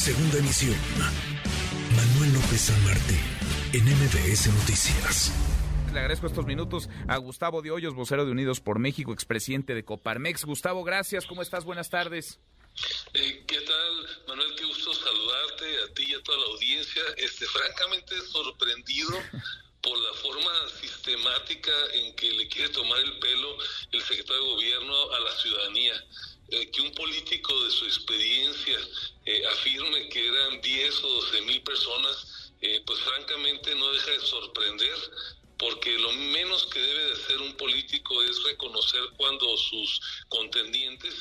Segunda emisión. Manuel López San Martín, en MBS Noticias. Le agradezco estos minutos a Gustavo de Hoyos, vocero de Unidos por México, expresidente de Coparmex. Gustavo, gracias. ¿Cómo estás? Buenas tardes. Eh, ¿Qué tal, Manuel? Qué gusto saludarte a ti y a toda la audiencia. Este, francamente sorprendido por la forma sistemática en que le quiere tomar el pelo el secretario de Gobierno a la ciudadanía. Eh, que un político de su experiencia eh, afirme que eran 10 o 12 mil personas, eh, pues francamente no deja de sorprender porque lo menos que debe de hacer un político es reconocer cuando sus contendientes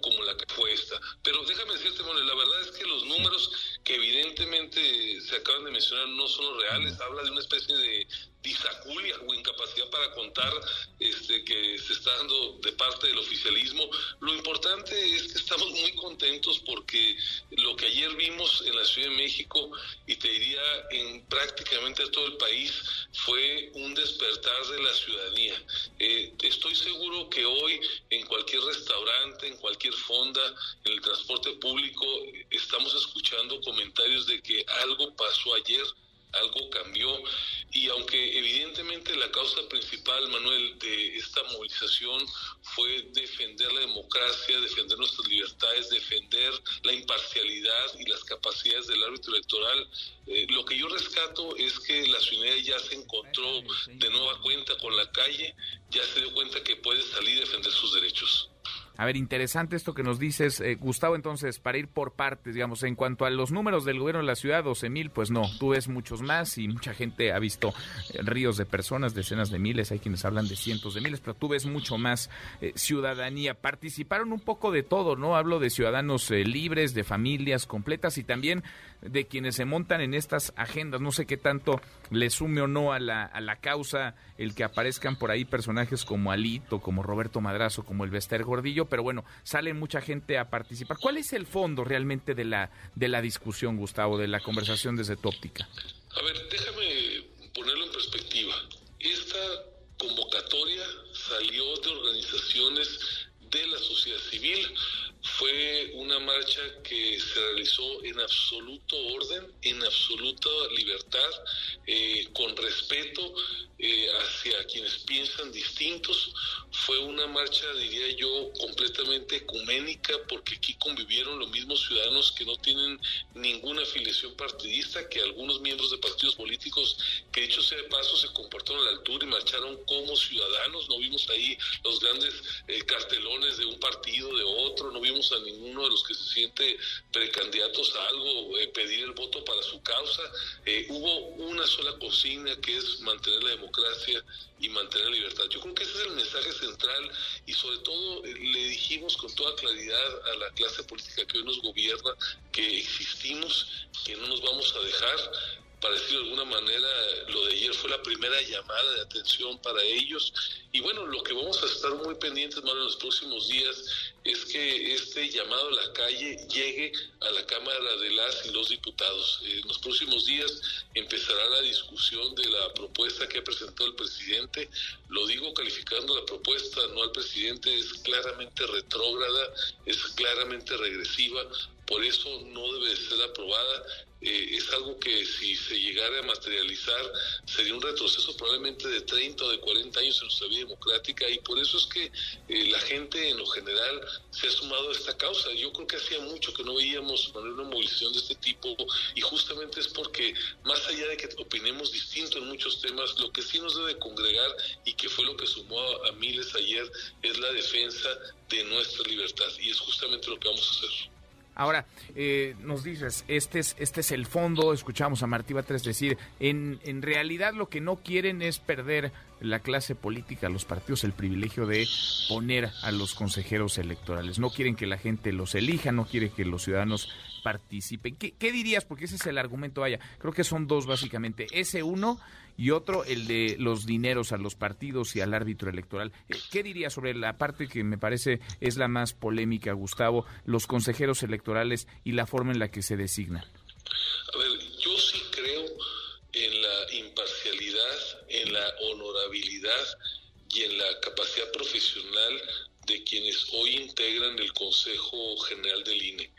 como la que fue esta. Pero déjame decirte, Manuel, la verdad es que los números que evidentemente se acaban de mencionar no son los reales, habla de una especie de disaculia o incapacidad para contar este que se está dando de parte del oficialismo. Lo importante es que estamos muy contentos porque lo que ayer vimos en la Ciudad de México y te diría en prácticamente todo el país fue un despertar de la ciudadanía. Eh, estoy seguro que hoy en cualquier restaurante, en cualquier fonda, en el transporte público, estamos escuchando comentarios de que algo pasó ayer algo cambió y aunque evidentemente la causa principal, Manuel, de esta movilización fue defender la democracia, defender nuestras libertades, defender la imparcialidad y las capacidades del árbitro electoral, eh, lo que yo rescato es que la ciudadanía ya se encontró de nueva cuenta con la calle, ya se dio cuenta que puede salir y defender sus derechos. A ver, interesante esto que nos dices, eh, Gustavo, entonces, para ir por partes, digamos, en cuanto a los números del gobierno de la ciudad, 12 mil, pues no, tú ves muchos más y mucha gente ha visto eh, ríos de personas, decenas de miles, hay quienes hablan de cientos de miles, pero tú ves mucho más eh, ciudadanía. Participaron un poco de todo, ¿no? Hablo de ciudadanos libres, de familias completas y también de quienes se montan en estas agendas. No sé qué tanto le sume o no a la, a la causa el que aparezcan por ahí personajes como Alito, como Roberto Madrazo, como el Bester Gordillo pero bueno, sale mucha gente a participar. ¿Cuál es el fondo realmente de la, de la discusión, Gustavo, de la conversación desde tu óptica? A ver, déjame ponerlo en perspectiva. Esta convocatoria salió de organizaciones de la sociedad civil. Fue una marcha que se realizó en absoluto orden, en absoluta libertad, eh, con respeto eh, hacia quienes piensan distintos. Fue una marcha, diría yo, completamente ecuménica porque aquí convivieron los mismos ciudadanos que no tienen ninguna afiliación partidista, que algunos miembros de partidos políticos que dicho sea de paso se comportaron a la altura y marcharon como ciudadanos. No vimos ahí los grandes eh, cartelones de un partido, de otro, no vimos a ninguno de los que se siente precandidatos a algo eh, pedir el voto para su causa. hubo una sola consigna que es mantener la democracia y mantener la libertad. Yo creo que ese es el mensaje central y sobre todo eh, le dijimos con toda claridad a la clase política que hoy nos gobierna que existimos, que no nos vamos a dejar para decirlo de alguna manera, lo de ayer fue la primera llamada de atención para ellos. Y bueno, lo que vamos a estar muy pendientes más en los próximos días es que este llamado a la calle llegue a la Cámara de las y los diputados. En los próximos días empezará la discusión de la propuesta que ha presentado el presidente. Lo digo calificando la propuesta, no al presidente, es claramente retrógrada, es claramente regresiva, por eso no debe ser aprobada eh, es algo que si se llegara a materializar sería un retroceso probablemente de 30 o de 40 años en nuestra vida democrática y por eso es que eh, la gente en lo general se ha sumado a esta causa. Yo creo que hacía mucho que no veíamos una movilización de este tipo y justamente es porque más allá de que opinemos distinto en muchos temas, lo que sí nos debe congregar y que fue lo que sumó a miles ayer es la defensa de nuestra libertad y es justamente lo que vamos a hacer. Ahora, eh, nos dices, este es, este es el fondo, escuchamos a Martí Batres decir, en, en realidad lo que no quieren es perder la clase política, los partidos, el privilegio de poner a los consejeros electorales. No quieren que la gente los elija, no quieren que los ciudadanos participen. ¿Qué, qué dirías? Porque ese es el argumento, vaya, creo que son dos básicamente. Ese uno y otro el de los dineros a los partidos y al árbitro electoral. Eh, ¿Qué diría sobre la parte que me parece es la más polémica, Gustavo, los consejeros electorales y la forma en la que se designan? A ver, yo sí creo en la imparcialidad, en la honorabilidad y en la capacidad profesional de quienes hoy integran el Consejo General del INE.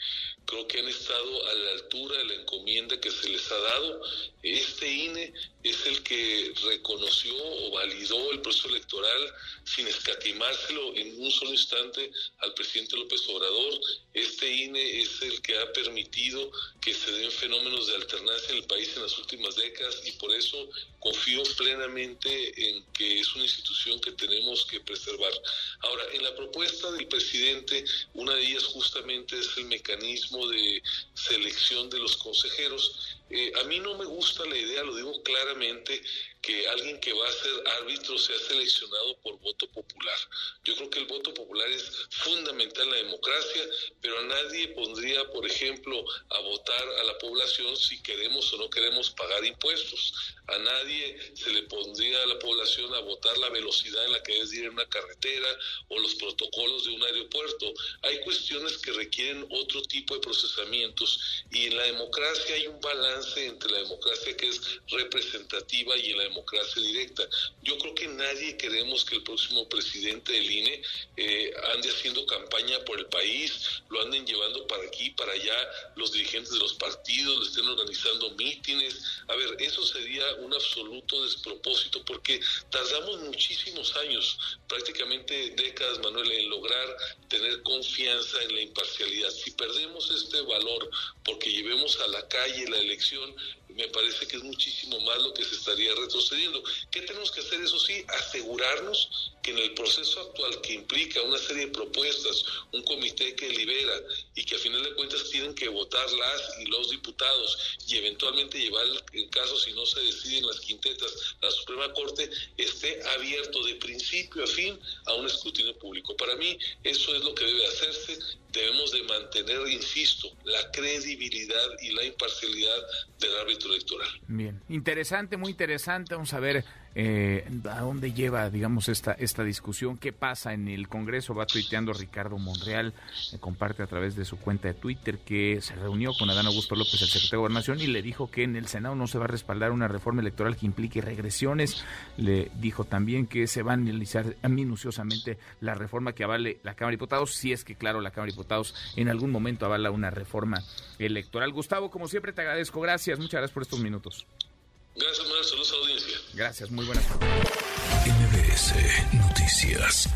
Creo que han estado a la altura de la encomienda que se les ha dado. Este INE es el que reconoció o validó el proceso electoral sin escatimárselo en un solo instante al presidente López Obrador. Este INE es el que ha permitido que se den fenómenos de alternancia en el país en las últimas décadas y por eso confío plenamente en que es una institución que tenemos que preservar. Ahora, en la propuesta del presidente, una de ellas justamente es el mecanismo de selección de los consejeros. Eh, a mí no me gusta la idea, lo digo claramente, que alguien que va a ser árbitro sea seleccionado por voto popular. Yo creo que el voto popular es fundamental en la democracia, pero a nadie pondría, por ejemplo, a votar a la población si queremos o no queremos pagar impuestos. A nadie se le pondría a la población a votar la velocidad en la que debe ir en una carretera o los protocolos de un aeropuerto. Hay cuestiones que requieren otro tipo de procesamientos y en la democracia hay un balance entre la democracia que es representativa y en la democracia directa. Yo creo que nadie queremos que el próximo presidente del INE eh, ande haciendo campaña por el país, lo anden llevando para aquí, para allá, los dirigentes de los partidos, le estén organizando mítines. A ver, eso sería un absoluto despropósito porque tardamos muchísimos años, prácticamente décadas, Manuel, en lograr tener confianza en la imparcialidad. Si perdemos este valor porque llevemos a la calle la elección, me parece que es muchísimo más lo que se estaría retrocediendo. ¿Qué tenemos que hacer? Eso sí, asegurarnos que en el proceso actual que implica una serie de propuestas, un comité que libera y que a final de cuentas tienen que votar las y los diputados y eventualmente llevar el caso si no se decide en las quintetas la Suprema Corte esté abierto de principio a fin a un escrutinio público. Para mí eso es lo que debe hacerse. De mantener, insisto, la credibilidad y la imparcialidad del árbitro electoral. Bien, interesante, muy interesante. Vamos a ver eh, a dónde lleva, digamos, esta, esta discusión, qué pasa en el Congreso. Va tuiteando Ricardo Monreal, eh, comparte a través de su cuenta de Twitter que se reunió con Adán Augusto López, el secretario de Gobernación, y le dijo que en el Senado no se va a respaldar una reforma electoral que implique regresiones. Le dijo también que se va a analizar minuciosamente la reforma que avale la Cámara de Diputados, si es que, claro, la Cámara de Diputados en algún momento avala una reforma electoral. Gustavo, como siempre, te agradezco. Gracias, muchas gracias por estos minutos. Gracias, Manuel. Saludos a la audiencia. Gracias, muy buenas tardes. MBS Noticias.